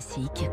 Classique.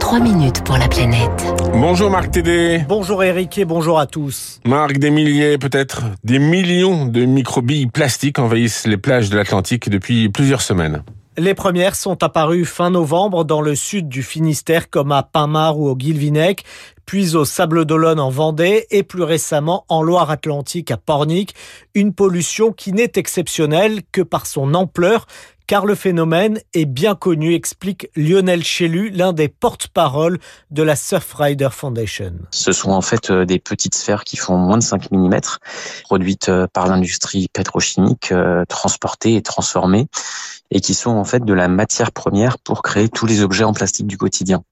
3 minutes pour la planète. Bonjour Marc Tédé. Bonjour Eric et bonjour à tous. Marc, des milliers, peut-être des millions de microbilles plastiques envahissent les plages de l'Atlantique depuis plusieurs semaines. Les premières sont apparues fin novembre dans le sud du Finistère comme à Pinmar ou au Guilvinec, puis au Sable d'Olonne en Vendée et plus récemment en Loire-Atlantique à Pornic. Une pollution qui n'est exceptionnelle que par son ampleur car le phénomène est bien connu, explique Lionel Chelu, l'un des porte-parole de la Surfrider Foundation. Ce sont en fait euh, des petites sphères qui font moins de 5 mm, produites euh, par l'industrie pétrochimique, euh, transportées et transformées, et qui sont en fait de la matière première pour créer tous les objets en plastique du quotidien.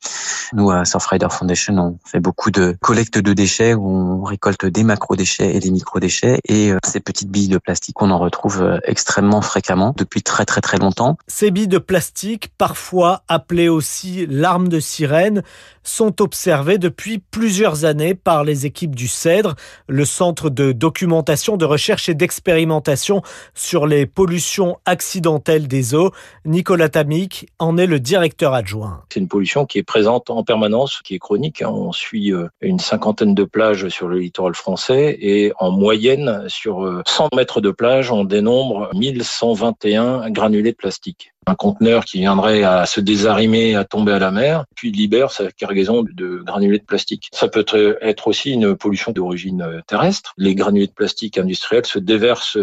Nous, à Surfrider Foundation, on fait beaucoup de collecte de déchets où on récolte des macro-déchets et des micro-déchets, et ces petites billes de plastique, on en retrouve extrêmement fréquemment depuis très très très longtemps ces billes de plastique, parfois appelées aussi larmes de sirène, sont observées depuis plusieurs années par les équipes du CEDRE, le centre de documentation, de recherche et d'expérimentation sur les pollutions accidentelles des Nicolas Tamic en est le directeur adjoint. C'est une pollution qui est présente en permanence, qui est chronique. On suit euh, une cinquantaine de plages sur le littoral français et en moyenne, sur 100 euh, mètres de plage, on dénombre 1121 granulés plastique. Un conteneur qui viendrait à se désarimer, à tomber à la mer, puis libère sa cargaison de granulés de plastique. Ça peut être aussi une pollution d'origine euh, terrestre. Les granulés de plastique industriels se déversent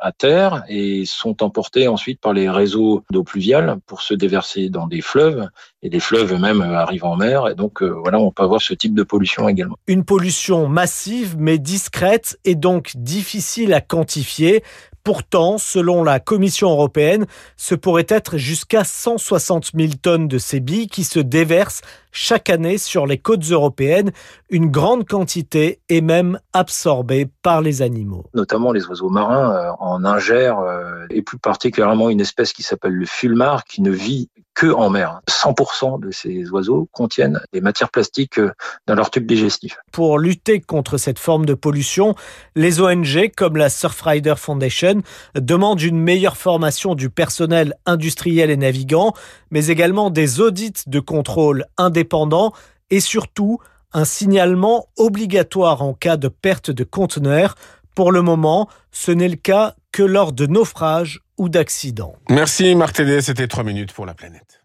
à terre et sont emportés ensuite par les réseaux d'eau pluviale pour se déverser dans des fleuves. Et les fleuves eux-mêmes euh, arrivent en mer. Et donc voilà, on peut avoir ce type de pollution également. Une pollution massive mais discrète et donc difficile à quantifier Pourtant, selon la Commission européenne, ce pourrait être jusqu'à 160 000 tonnes de ces billes qui se déversent chaque année sur les côtes européennes. Une grande quantité est même absorbée par les animaux. Notamment les oiseaux marins euh, en ingèrent, euh, et plus particulièrement une espèce qui s'appelle le fulmar, qui ne vit que en mer. 100% de ces oiseaux contiennent des matières plastiques euh, dans leur tube digestif. Pour lutter contre cette forme de pollution, les ONG comme la Surfrider Foundation demandent une meilleure formation du personnel industriel et navigant, mais également des audits de contrôle indépendants et surtout un signalement obligatoire en cas de perte de conteneurs. Pour le moment, ce n'est le cas que lors de naufrages ou d'accidents. Merci Marc Tédé, c'était 3 minutes pour la planète.